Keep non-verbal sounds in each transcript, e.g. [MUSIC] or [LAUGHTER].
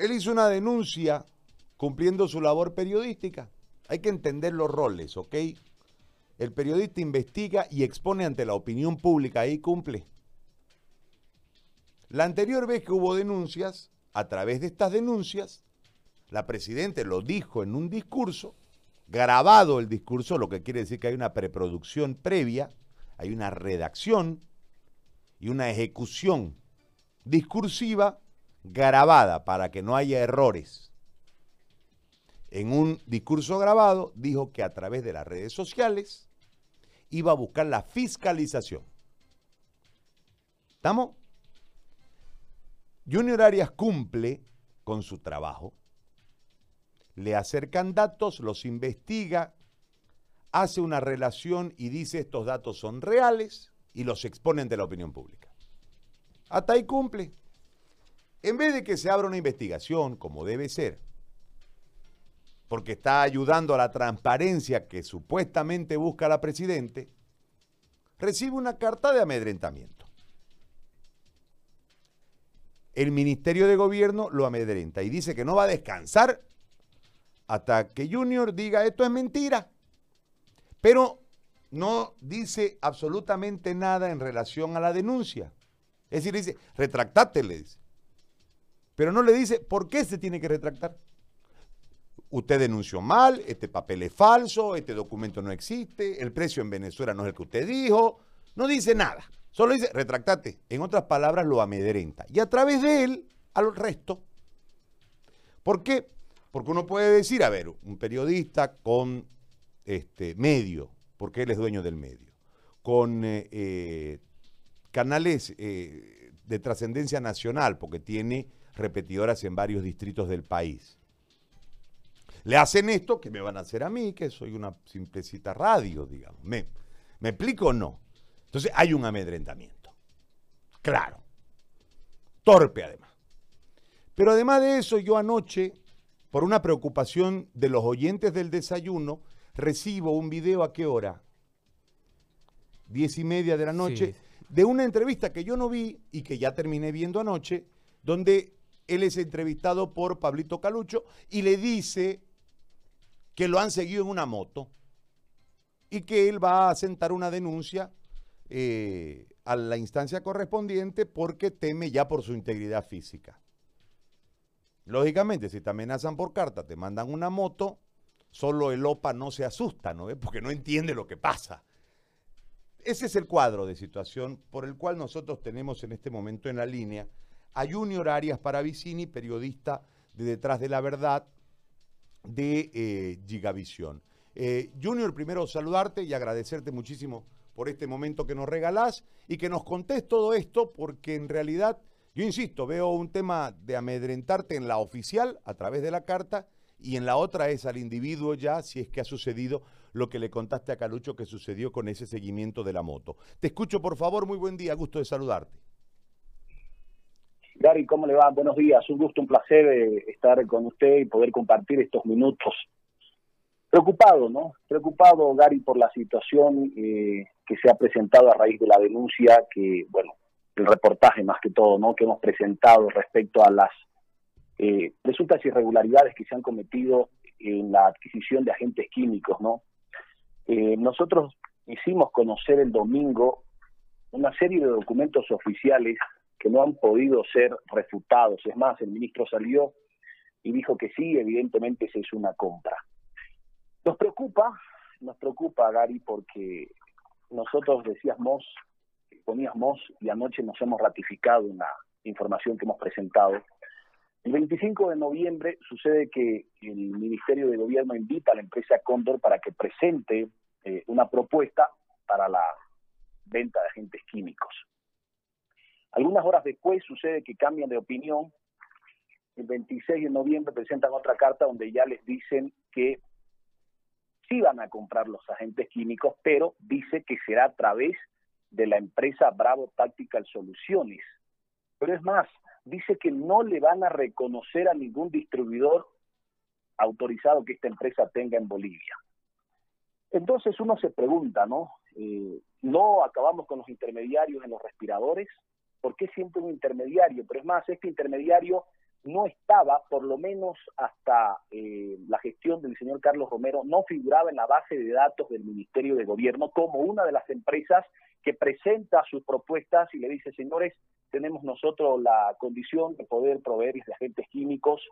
él hizo una denuncia cumpliendo su labor periodística. Hay que entender los roles, ¿ok? El periodista investiga y expone ante la opinión pública, ahí cumple. La anterior vez que hubo denuncias, a través de estas denuncias, la Presidenta lo dijo en un discurso, grabado el discurso, lo que quiere decir que hay una preproducción previa, hay una redacción y una ejecución discursiva grabada para que no haya errores. En un discurso grabado dijo que a través de las redes sociales iba a buscar la fiscalización. ¿Estamos? Junior Arias cumple con su trabajo, le acercan datos, los investiga, hace una relación y dice estos datos son reales y los expone ante la opinión pública. Hasta ahí cumple. En vez de que se abra una investigación como debe ser, porque está ayudando a la transparencia que supuestamente busca la presidente, recibe una carta de amedrentamiento. El Ministerio de Gobierno lo amedrenta y dice que no va a descansar hasta que Junior diga esto es mentira. Pero no dice absolutamente nada en relación a la denuncia. Es decir, dice, retractate, le dice. Pero no le dice por qué se tiene que retractar usted denunció mal, este papel es falso, este documento no existe, el precio en Venezuela no es el que usted dijo, no dice nada, solo dice retractate, en otras palabras lo amedrenta. Y a través de él al resto. ¿Por qué? Porque uno puede decir, a ver, un periodista con este medio, porque él es dueño del medio, con eh, eh, canales eh, de trascendencia nacional, porque tiene repetidoras en varios distritos del país le hacen esto que me van a hacer a mí, que soy una simplecita radio, digamos. ¿Me, ¿Me explico o no? Entonces hay un amedrentamiento. Claro. Torpe además. Pero además de eso, yo anoche, por una preocupación de los oyentes del desayuno, recibo un video a qué hora? Diez y media de la noche, de una entrevista que yo no vi y que ya terminé viendo anoche, donde él es entrevistado por Pablito Calucho y le dice que lo han seguido en una moto y que él va a sentar una denuncia eh, a la instancia correspondiente porque teme ya por su integridad física. Lógicamente, si te amenazan por carta, te mandan una moto, solo el OPA no se asusta, ¿no? [LAUGHS] Porque no entiende lo que pasa. Ese es el cuadro de situación por el cual nosotros tenemos en este momento en la línea a Junior Arias Paravicini, periodista de Detrás de la Verdad, de eh, Gigavisión. Eh, Junior, primero saludarte y agradecerte muchísimo por este momento que nos regalás y que nos contés todo esto, porque en realidad, yo insisto, veo un tema de amedrentarte en la oficial a través de la carta y en la otra es al individuo ya, si es que ha sucedido lo que le contaste a Calucho que sucedió con ese seguimiento de la moto. Te escucho, por favor, muy buen día, gusto de saludarte. Gary, ¿cómo le va? Buenos días, un gusto, un placer eh, estar con usted y poder compartir estos minutos. Preocupado, ¿no? Preocupado, Gary, por la situación eh, que se ha presentado a raíz de la denuncia que, bueno, el reportaje más que todo, ¿no? Que hemos presentado respecto a las eh, presuntas irregularidades que se han cometido en la adquisición de agentes químicos, ¿no? nosotros hicimos conocer el domingo una serie de documentos oficiales que no han podido ser refutados. Es más, el ministro salió y dijo que sí, evidentemente se es una compra. Nos preocupa, nos preocupa, Gary, porque nosotros decíamos, poníamos y anoche nos hemos ratificado una información que hemos presentado. El 25 de noviembre sucede que el Ministerio de Gobierno invita a la empresa Cóndor para que presente eh, una propuesta para la venta de agentes químicos. Algunas horas después sucede que cambian de opinión. El 26 de noviembre presentan otra carta donde ya les dicen que sí van a comprar los agentes químicos, pero dice que será a través de la empresa Bravo Tactical Soluciones. Pero es más, dice que no le van a reconocer a ningún distribuidor autorizado que esta empresa tenga en Bolivia. Entonces uno se pregunta, ¿no? Eh, ¿No acabamos con los intermediarios en los respiradores? ¿Por qué siempre un intermediario? Pero es más, este intermediario no estaba, por lo menos hasta eh, la gestión del señor Carlos Romero, no figuraba en la base de datos del Ministerio de Gobierno como una de las empresas que presenta sus propuestas y le dice, señores, tenemos nosotros la condición de poder proveerles de agentes químicos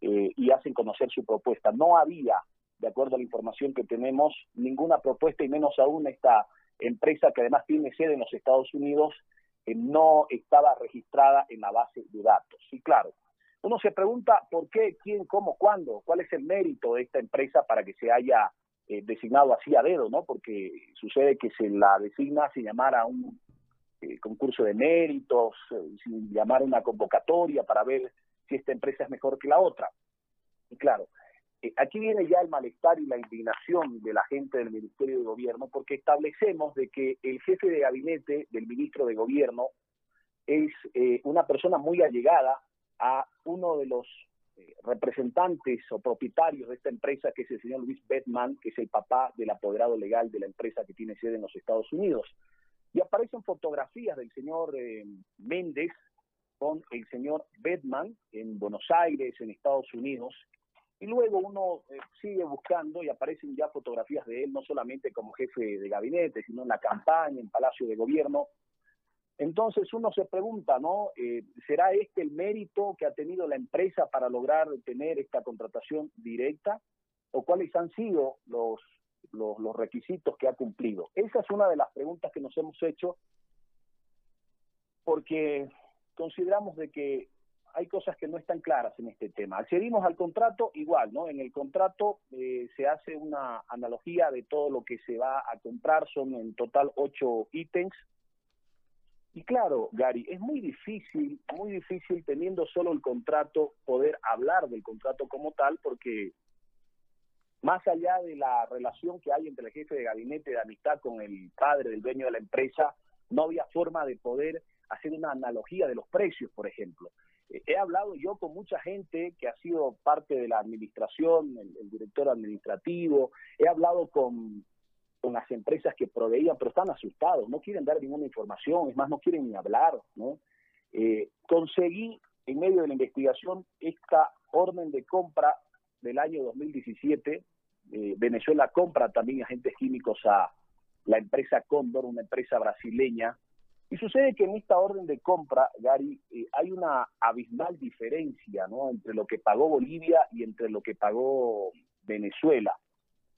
eh, y hacen conocer su propuesta. No había, de acuerdo a la información que tenemos, ninguna propuesta y menos aún esta empresa que además tiene sede en los Estados Unidos, no estaba registrada en la base de datos. Y claro, uno se pregunta por qué, quién, cómo, cuándo, cuál es el mérito de esta empresa para que se haya eh, designado así a dedo, ¿no? Porque sucede que se la designa sin llamar a un eh, concurso de méritos, eh, sin llamar a una convocatoria para ver si esta empresa es mejor que la otra. Y claro, aquí viene ya el malestar y la indignación de la gente del Ministerio de Gobierno porque establecemos de que el jefe de gabinete del ministro de Gobierno es una persona muy allegada a uno de los eh, representantes o propietarios de esta empresa, que es el señor Luis Bedman, que es el papá del apoderado legal de la empresa que tiene sede en los Estados Unidos. Y aparecen fotografías del señor eh, Méndez con el señor Bedman en Buenos Aires, en Estados Unidos. Y luego uno eh, sigue buscando y aparecen ya fotografías de él, no solamente como jefe de gabinete, sino en la campaña, en Palacio de Gobierno, entonces uno se pregunta, ¿no? Eh, ¿Será este el mérito que ha tenido la empresa para lograr tener esta contratación directa? ¿O cuáles han sido los, los, requisitos que ha cumplido? Esa es una de las preguntas que nos hemos hecho porque consideramos de que hay cosas que no están claras en este tema. Accedimos al contrato igual, ¿no? En el contrato eh, se hace una analogía de todo lo que se va a comprar, son en total ocho ítems y claro, Gary, es muy difícil, muy difícil teniendo solo el contrato poder hablar del contrato como tal, porque más allá de la relación que hay entre el jefe de gabinete de amistad con el padre del dueño de la empresa, no había forma de poder hacer una analogía de los precios, por ejemplo. He hablado yo con mucha gente que ha sido parte de la administración, el director administrativo, he hablado con con las empresas que proveían, pero están asustados, no quieren dar ninguna información, es más, no quieren ni hablar, ¿no? Eh, conseguí en medio de la investigación esta orden de compra del año 2017. Eh, Venezuela compra también agentes químicos a la empresa Cóndor, una empresa brasileña. Y sucede que en esta orden de compra, Gary, eh, hay una abismal diferencia ¿no? entre lo que pagó Bolivia y entre lo que pagó Venezuela.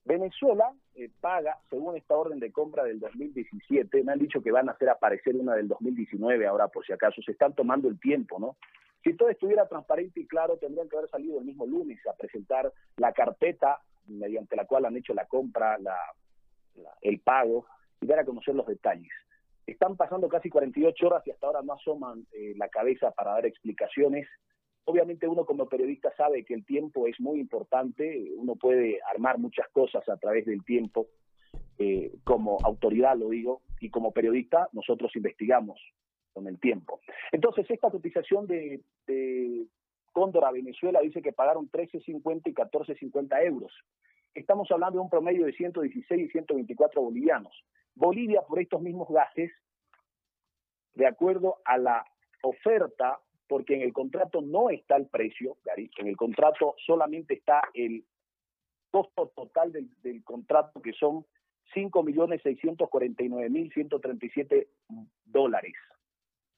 Venezuela eh, paga, según esta orden de compra del 2017, me han dicho que van a hacer aparecer una del 2019 ahora por si acaso, se están tomando el tiempo, ¿no? Si todo estuviera transparente y claro, tendrían que haber salido el mismo lunes a presentar la carpeta mediante la cual han hecho la compra, la, el pago y dar a conocer los detalles. Están pasando casi 48 horas y hasta ahora no asoman eh, la cabeza para dar explicaciones Obviamente uno como periodista sabe que el tiempo es muy importante, uno puede armar muchas cosas a través del tiempo, eh, como autoridad lo digo, y como periodista nosotros investigamos con el tiempo. Entonces esta cotización de, de Cóndor a Venezuela dice que pagaron 13.50 y 14.50 euros. Estamos hablando de un promedio de 116 y 124 bolivianos. Bolivia, por estos mismos gases, de acuerdo a la oferta porque en el contrato no está el precio, Gary, en el contrato solamente está el costo total del, contrato, que son 5.649.137 dólares.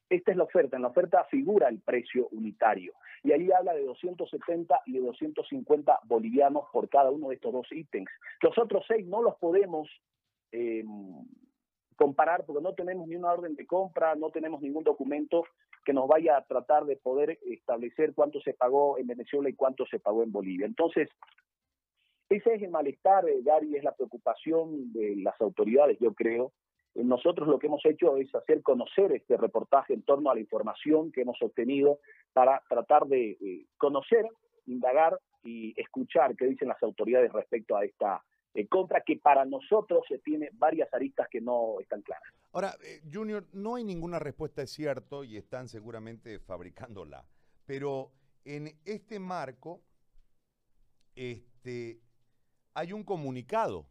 Esta es la oferta. En la oferta figura el precio unitario. Y ahí habla de 270 y de 250 bolivianos por cada uno de estos dos ítems. Los otros seis no los podemos eh, comparar porque no tenemos ni una orden de compra, no tenemos ningún documento que nos vaya a tratar de poder establecer cuánto se pagó en Venezuela y cuánto se pagó en Bolivia. Entonces, ese es el malestar, eh, Gary, es la preocupación de las autoridades, yo creo. Nosotros lo que hemos hecho es hacer conocer este reportaje en torno a la información que hemos obtenido para tratar de eh, conocer, indagar y escuchar qué dicen las autoridades respecto a esta en contra que para nosotros se tiene varias aristas que no están claras. Ahora, eh, Junior, no hay ninguna respuesta, es cierto, y están seguramente fabricándola, pero en este marco este, hay un comunicado.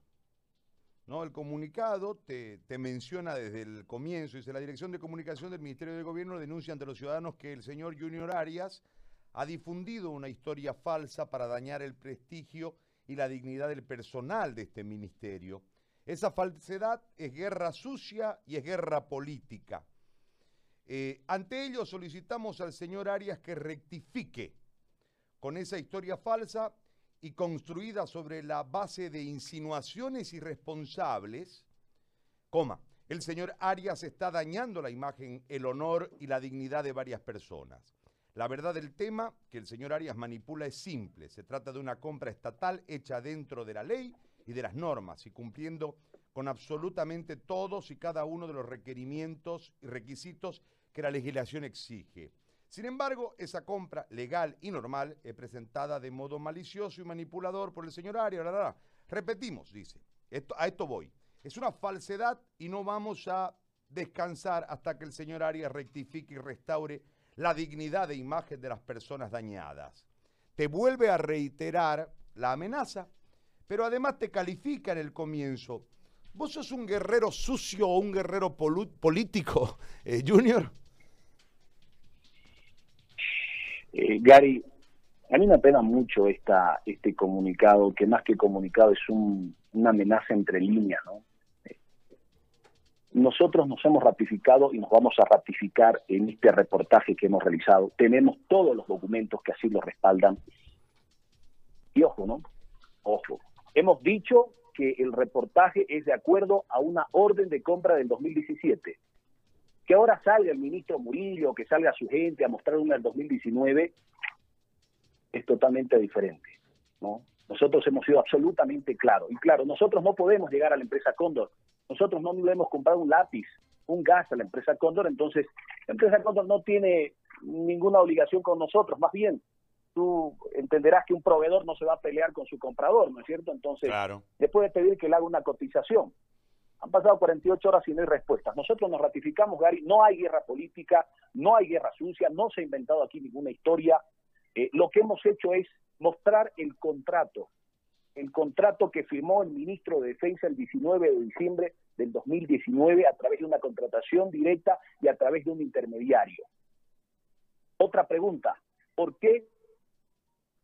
¿no? El comunicado te, te, menciona desde el comienzo, dice la Dirección de Comunicación del Ministerio de Gobierno denuncia ante los ciudadanos que el señor Junior Arias ha difundido una historia falsa para dañar el prestigio y la dignidad del personal de este ministerio. Esa falsedad es guerra sucia y es guerra política. Eh, ante ello solicitamos al señor Arias que rectifique con esa historia falsa y construida sobre la base de insinuaciones irresponsables, coma, el señor Arias está dañando la imagen, el honor y la dignidad de varias personas. La verdad del tema que el señor Arias manipula es simple. Se trata de una compra estatal hecha dentro de la ley y de las normas y cumpliendo con absolutamente todos y cada uno de los requerimientos y requisitos que la legislación exige. Sin embargo, esa compra legal y normal es presentada de modo malicioso y manipulador por el señor Arias. Repetimos, dice, a esto voy. Es una falsedad y no vamos a descansar hasta que el señor Arias rectifique y restaure la dignidad de imagen de las personas dañadas. Te vuelve a reiterar la amenaza, pero además te califica en el comienzo. ¿Vos sos un guerrero sucio o un guerrero político, [LAUGHS] eh, Junior? Eh, Gary, a mí me apena mucho esta, este comunicado, que más que comunicado es una amenaza entre líneas, ¿no? Nosotros nos hemos ratificado y nos vamos a ratificar en este reportaje que hemos realizado. Tenemos todos los documentos que así lo respaldan. Y ojo, ¿no? Ojo. Hemos dicho que el reportaje es de acuerdo a una orden de compra del 2017. Que ahora salga el ministro Murillo, que salga su gente a mostrar una del 2019, es totalmente diferente, ¿no? Nosotros hemos sido absolutamente claros. Y claro, nosotros no podemos llegar a la empresa Cóndor nosotros no le hemos comprado un lápiz, un gas a la empresa Cóndor, entonces la empresa Cóndor no tiene ninguna obligación con nosotros, más bien tú entenderás que un proveedor no se va a pelear con su comprador, ¿no es cierto? Entonces, le puede pedir que le haga una cotización. Han pasado 48 horas y no hay respuestas. Nosotros nos ratificamos, Gary, no hay guerra política, no hay guerra sucia, no se ha inventado aquí ninguna historia. Eh, lo que hemos hecho es mostrar el contrato, el contrato que firmó el ministro de Defensa el 19 de diciembre del 2019 a través de una contratación directa y a través de un intermediario. Otra pregunta, ¿por qué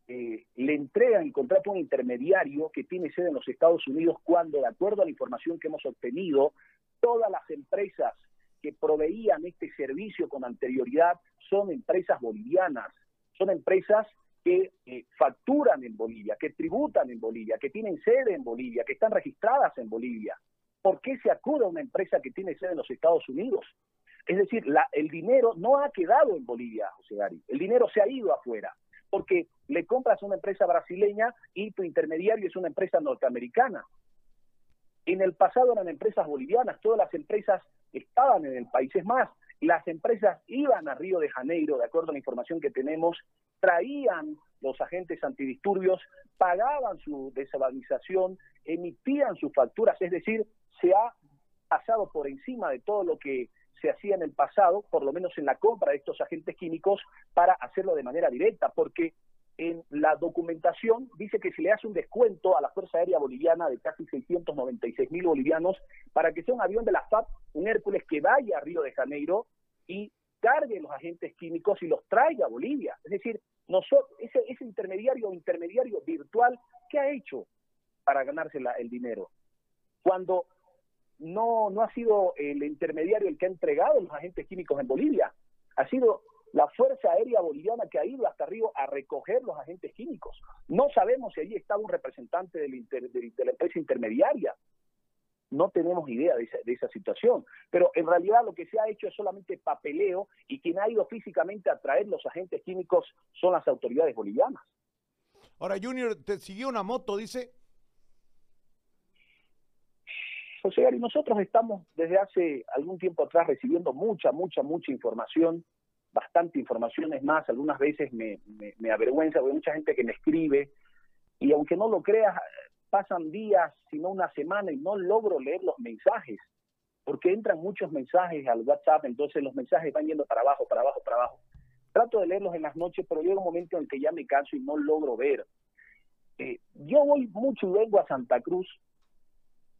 eh, le entregan el contrato a un intermediario que tiene sede en los Estados Unidos cuando, de acuerdo a la información que hemos obtenido, todas las empresas que proveían este servicio con anterioridad son empresas bolivianas, son empresas que eh, facturan en Bolivia, que tributan en Bolivia, que tienen sede en Bolivia, que están registradas en Bolivia. ¿Por qué se acude a una empresa que tiene sede en los Estados Unidos? Es decir, el dinero no ha quedado en Bolivia, José Gary. El dinero se ha ido afuera. Porque le compras a una empresa brasileña y tu intermediario es una empresa norteamericana. En el pasado eran empresas bolivianas, todas las empresas estaban en el país. Es más, las empresas iban a Río de Janeiro, de acuerdo a la información que tenemos, traían los agentes antidisturbios, pagaban su desvalorización, emitían sus facturas, es decir, se ha pasado por encima de todo lo que se hacía en el pasado, por lo menos en la compra de estos agentes químicos, para hacerlo de manera directa, porque en la documentación dice que se le hace un descuento a la Fuerza Aérea Boliviana de casi 696 mil bolivianos para que sea un avión de la FAP, un Hércules que vaya a Río de Janeiro y cargue los agentes químicos y los traiga a Bolivia. Es decir, nosotros, ese, ese intermediario intermediario virtual, ¿qué ha hecho para ganarse el dinero? Cuando no, no ha sido el intermediario el que ha entregado los agentes químicos en Bolivia, ha sido la Fuerza Aérea Boliviana que ha ido hasta Río a recoger los agentes químicos. No sabemos si allí estaba un representante de la empresa intermediaria no tenemos idea de esa, situación. Pero en realidad lo que se ha hecho es solamente papeleo y quien ha ido físicamente a traer los agentes químicos son las autoridades bolivianas. Ahora, Junior, te siguió una moto, dice. José Gary, nosotros estamos desde hace algún tiempo atrás recibiendo mucha, mucha, mucha información, bastante información, es más, algunas veces me, me, me avergüenza, porque hay mucha gente que me escribe, y aunque no lo creas, pasan días, sino una semana y no logro leer los mensajes, porque entran muchos mensajes al WhatsApp, entonces los mensajes van yendo para abajo, para abajo, para abajo. Trato de leerlos en las noches, pero llega un momento en que ya me canso y no logro ver. Eh, yo voy mucho y a Santa Cruz.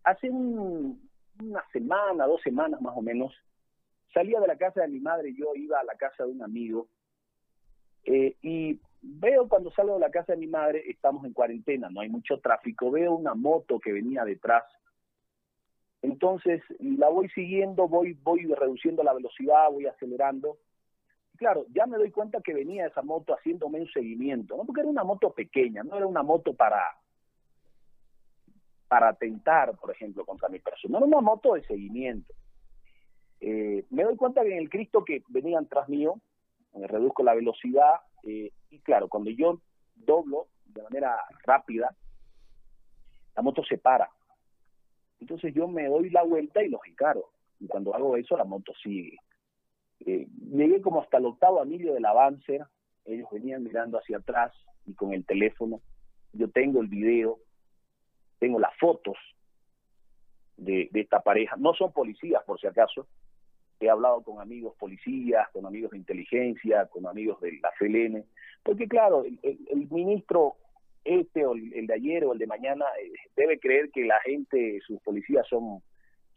Hace una semana, dos semanas más o menos, salía de la casa de mi madre, yo iba a la casa de un amigo Eh, y veo cuando salgo de la casa de mi madre, estamos en cuarentena, no hay mucho tráfico, veo una moto que venía detrás. Entonces la voy siguiendo, voy, voy reduciendo la velocidad, voy acelerando. Claro, ya me doy cuenta que venía esa moto haciéndome un seguimiento, ¿no? porque era una moto pequeña, no era una moto para, para atentar, por ejemplo, contra mi persona, era una moto de seguimiento. Eh, me doy cuenta que en el Cristo que venían tras mío, me reduzco la velocidad eh, y claro, cuando yo doblo de manera rápida, la moto se para. Entonces yo me doy la vuelta y los encaro. Y cuando hago eso, la moto sigue. Eh, llegué como hasta el octavo anillo del avance. Ellos venían mirando hacia atrás y con el teléfono. Yo tengo el video, tengo las fotos de, de esta pareja. No son policías, por si acaso, he hablado con amigos policías, con amigos de inteligencia, con amigos de la FLN, porque claro, el, ministro este o el, de ayer o el de mañana eh, debe creer que la gente, sus policías son,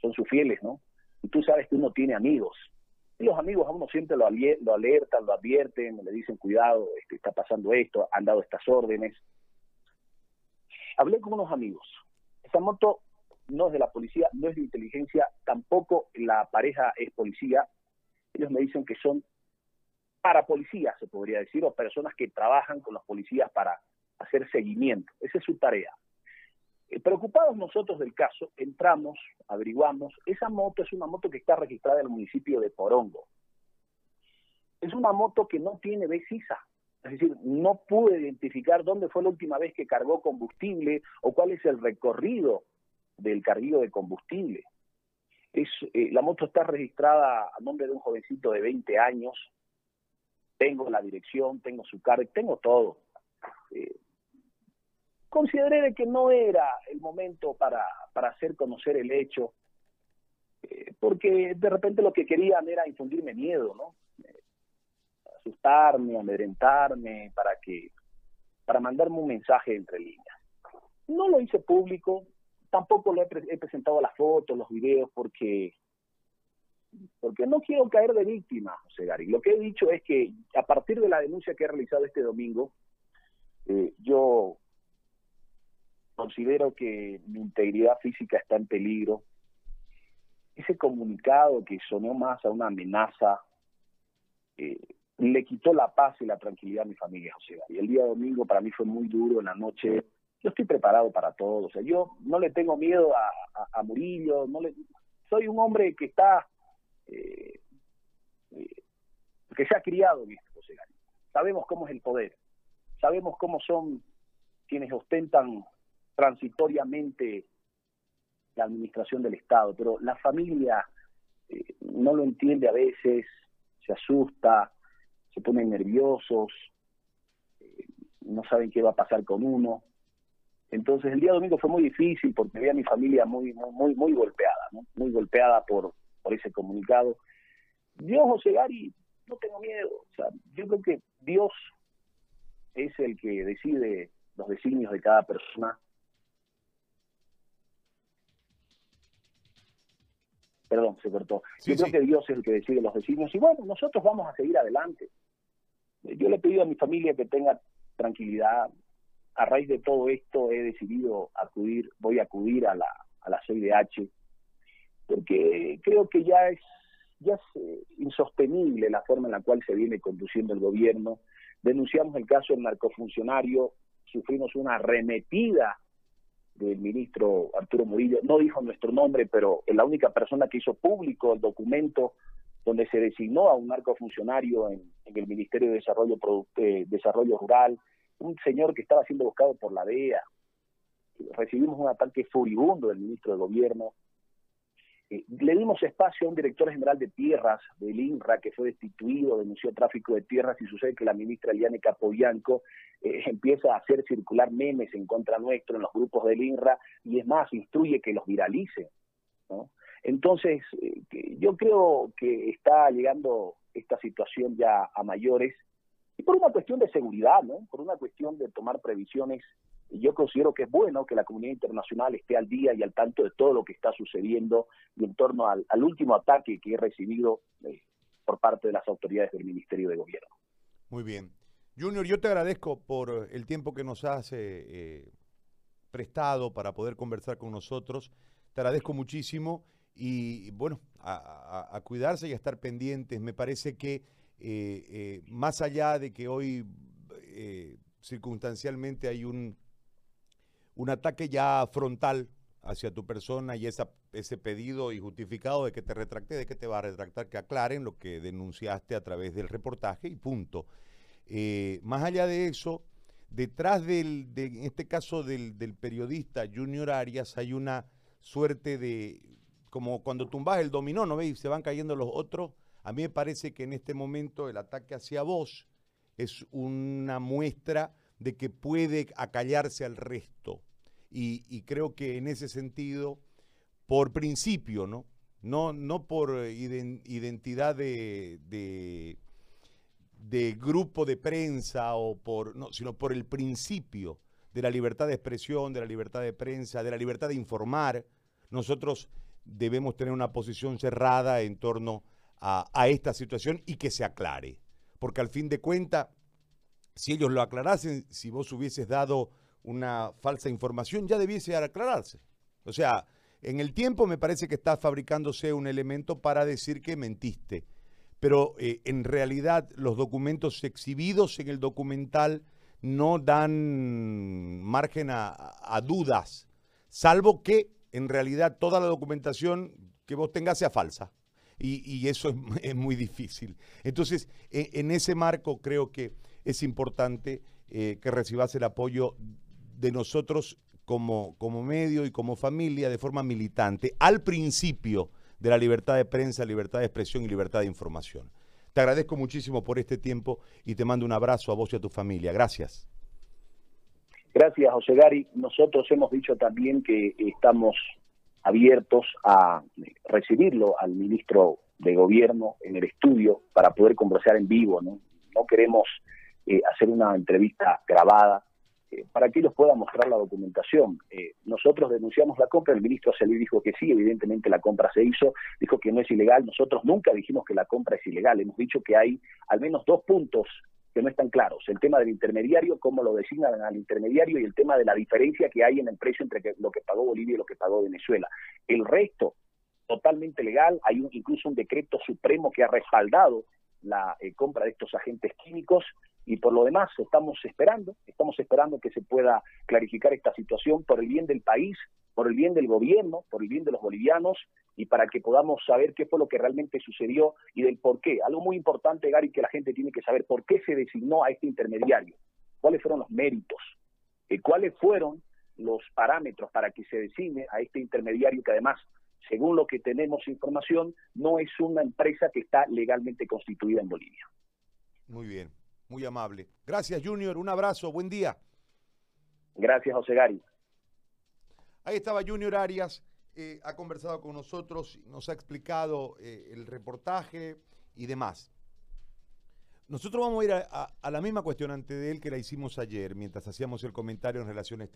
son sus fieles, ¿no? Y tú sabes que uno tiene amigos. Y los amigos a uno siempre lo, lo alertan, lo advierten, le dicen cuidado, este, está pasando esto, han dado estas órdenes. Hablé con unos amigos. Esa moto no es de la policía, no es de inteligencia, tampoco la pareja es policía. Ellos me dicen que son para policías, se podría decir, o personas que trabajan con los policías para hacer seguimiento. Esa es su tarea. Eh, preocupados nosotros del caso, entramos, averiguamos, esa moto es una moto que está registrada en el municipio de Porongo. Es una moto que no tiene BCISA, es decir, no pude identificar dónde fue la última vez que cargó combustible o cuál es el recorrido del carguillo de combustible. Es, eh, la moto está registrada a nombre de un jovencito de 20 años. Tengo la dirección, tengo su carga, tengo todo. Eh, consideré que no era el momento para, para hacer conocer el hecho, eh, porque de repente lo que querían era infundirme miedo, ¿no? asustarme, amedrentarme, para que para mandarme un mensaje entre líneas. No lo hice público, tampoco le he, presentado las fotos, los videos, porque porque no quiero caer de víctima, José Gary. Lo que he dicho es que a partir de la denuncia que he realizado este domingo, eh, yo considero que mi integridad física está en peligro. Ese comunicado que sonó más a una amenaza eh, le quitó la paz y la tranquilidad a mi familia, José Gary. El día domingo para mí fue muy duro, en la noche yo estoy preparado para todo. O sea, yo no le tengo miedo a, Murillo, no le, soy un hombre que está, eh, eh, que se ha criado en esto, José Sabemos cómo es el poder, sabemos cómo son quienes ostentan transitoriamente la administración del Estado, pero la familia eh, no lo entiende a veces, se asusta, se ponen nerviosos, no saben qué va a pasar con uno. Entonces el día domingo fue muy difícil porque veía a mi familia muy, muy, muy golpeada, ¿no? muy golpeada por, por ese comunicado. Yo, José Gary, no tengo miedo. O sea, yo creo que Dios es el que decide los designios de cada persona. Perdón, se cortó. yo creo que Dios es el que decide los designios. Y bueno, nosotros vamos a seguir adelante. Yo le he pedido a mi familia que tenga tranquilidad, a raíz de todo esto he decidido acudir, voy a acudir a la, a la CIDH, porque creo que ya es, ya es eh, insostenible la forma en la cual se viene conduciendo el gobierno. Denunciamos el caso del narcofuncionario, sufrimos una arremetida del ministro Arturo Murillo, no dijo nuestro nombre, pero es la única persona que hizo público el documento donde se designó a un narcofuncionario en, en el Ministerio de Desarrollo, eh, Desarrollo Rural, un señor que estaba siendo buscado por la DEA. Recibimos un ataque furibundo del ministro de Gobierno. Eh, le dimos espacio a un director general de tierras del INRA que fue destituido, denunció tráfico de tierras y sucede que la ministra Eliane Capobianco eh, empieza a hacer circular memes en contra nuestro en los grupos del INRA y es más, instruye que los viralice. Entonces, eh, yo creo que está llegando esta situación ya a mayores y por una cuestión de seguridad, ¿no? Por una cuestión de tomar previsiones. Yo considero que es bueno que la comunidad internacional esté al día y al tanto de todo lo que está sucediendo y en torno al, último ataque que he recibido eh, por parte de las autoridades del Ministerio de Gobierno. Muy bien. Junior, yo te agradezco por el tiempo que nos has eh, prestado para poder conversar con nosotros. Te agradezco muchísimo y bueno, a, cuidarse y a estar pendientes. Me parece que más allá de que hoy circunstancialmente hay un, un ataque ya frontal hacia tu persona y esa, ese pedido y justificado de que te retracte, de que te va a retractar, que aclaren lo que denunciaste a través del reportaje y punto. Eh, más allá de eso, detrás del, de, en este caso del, del, periodista Junior Arias hay una suerte de, como cuando tumbas el dominó, ¿no veis? Se van cayendo los otros. A mí me parece que en este momento el ataque hacia vos es una muestra de que puede acallarse al resto. Y, creo que en ese sentido, por principio, ¿no? No, no por identidad de, de, grupo de prensa o por, no, sino por el principio de la libertad de expresión, de la libertad de prensa, de la libertad de informar, nosotros debemos tener una posición cerrada en torno a, a esta situación y que se aclare. Porque al fin de cuentas, si ellos lo aclarasen, si vos hubieses dado una falsa información, ya debiese aclararse. O sea, en el tiempo me parece que está fabricándose un elemento para decir que mentiste. Pero eh, en realidad los documentos exhibidos en el documental no dan margen a, dudas, salvo que en realidad toda la documentación que vos tengas sea falsa. Y, eso [LAUGHS] es, muy difícil. Entonces, e, en ese marco creo que es importante eh, que recibas el apoyo de nosotros como, como medio y como familia de forma militante al principio de la libertad de prensa, libertad de expresión y libertad de información. Te agradezco muchísimo por este tiempo y te mando un abrazo a vos y a tu familia. Gracias. Gracias, José Gary. Nosotros hemos dicho también que estamos abiertos a recibirlo al ministro de Gobierno en el estudio para poder conversar en vivo. No, no queremos eh, hacer una entrevista grabada eh, para que ellos puedan mostrar la documentación. Eh, nosotros denunciamos la compra, el ministro Celí dijo que sí, evidentemente la compra se hizo, dijo que no es ilegal, nosotros nunca dijimos que la compra es ilegal, hemos dicho que hay al menos dos puntos que no están claros, el tema del intermediario, cómo lo designan al intermediario y el tema de la diferencia que hay en el precio entre lo que pagó Bolivia y lo que pagó Venezuela. El resto, totalmente legal, hay incluso un decreto supremo que ha respaldado la compra de estos agentes químicos y por lo demás estamos esperando, estamos esperando que se pueda clarificar esta situación por el bien del país, por el bien del gobierno, por el bien de los bolivianos y para que podamos saber qué fue lo que realmente sucedió y del por qué. Algo muy importante, Gary, que la gente tiene que saber por qué se designó a este intermediario, cuáles fueron los méritos, eh, cuáles fueron los parámetros para que se designe a este intermediario que además según lo que tenemos información, no es una empresa que está legalmente constituida en Bolivia. Muy bien muy amable. Gracias, Junior. Un abrazo. Buen día. Gracias, José Gari. Ahí estaba Junior Arias. Eh, ha conversado con nosotros, nos ha explicado eh, el reportaje y demás. Nosotros vamos a ir a, la misma cuestión ante de él que la hicimos ayer, mientras hacíamos el comentario en relación a este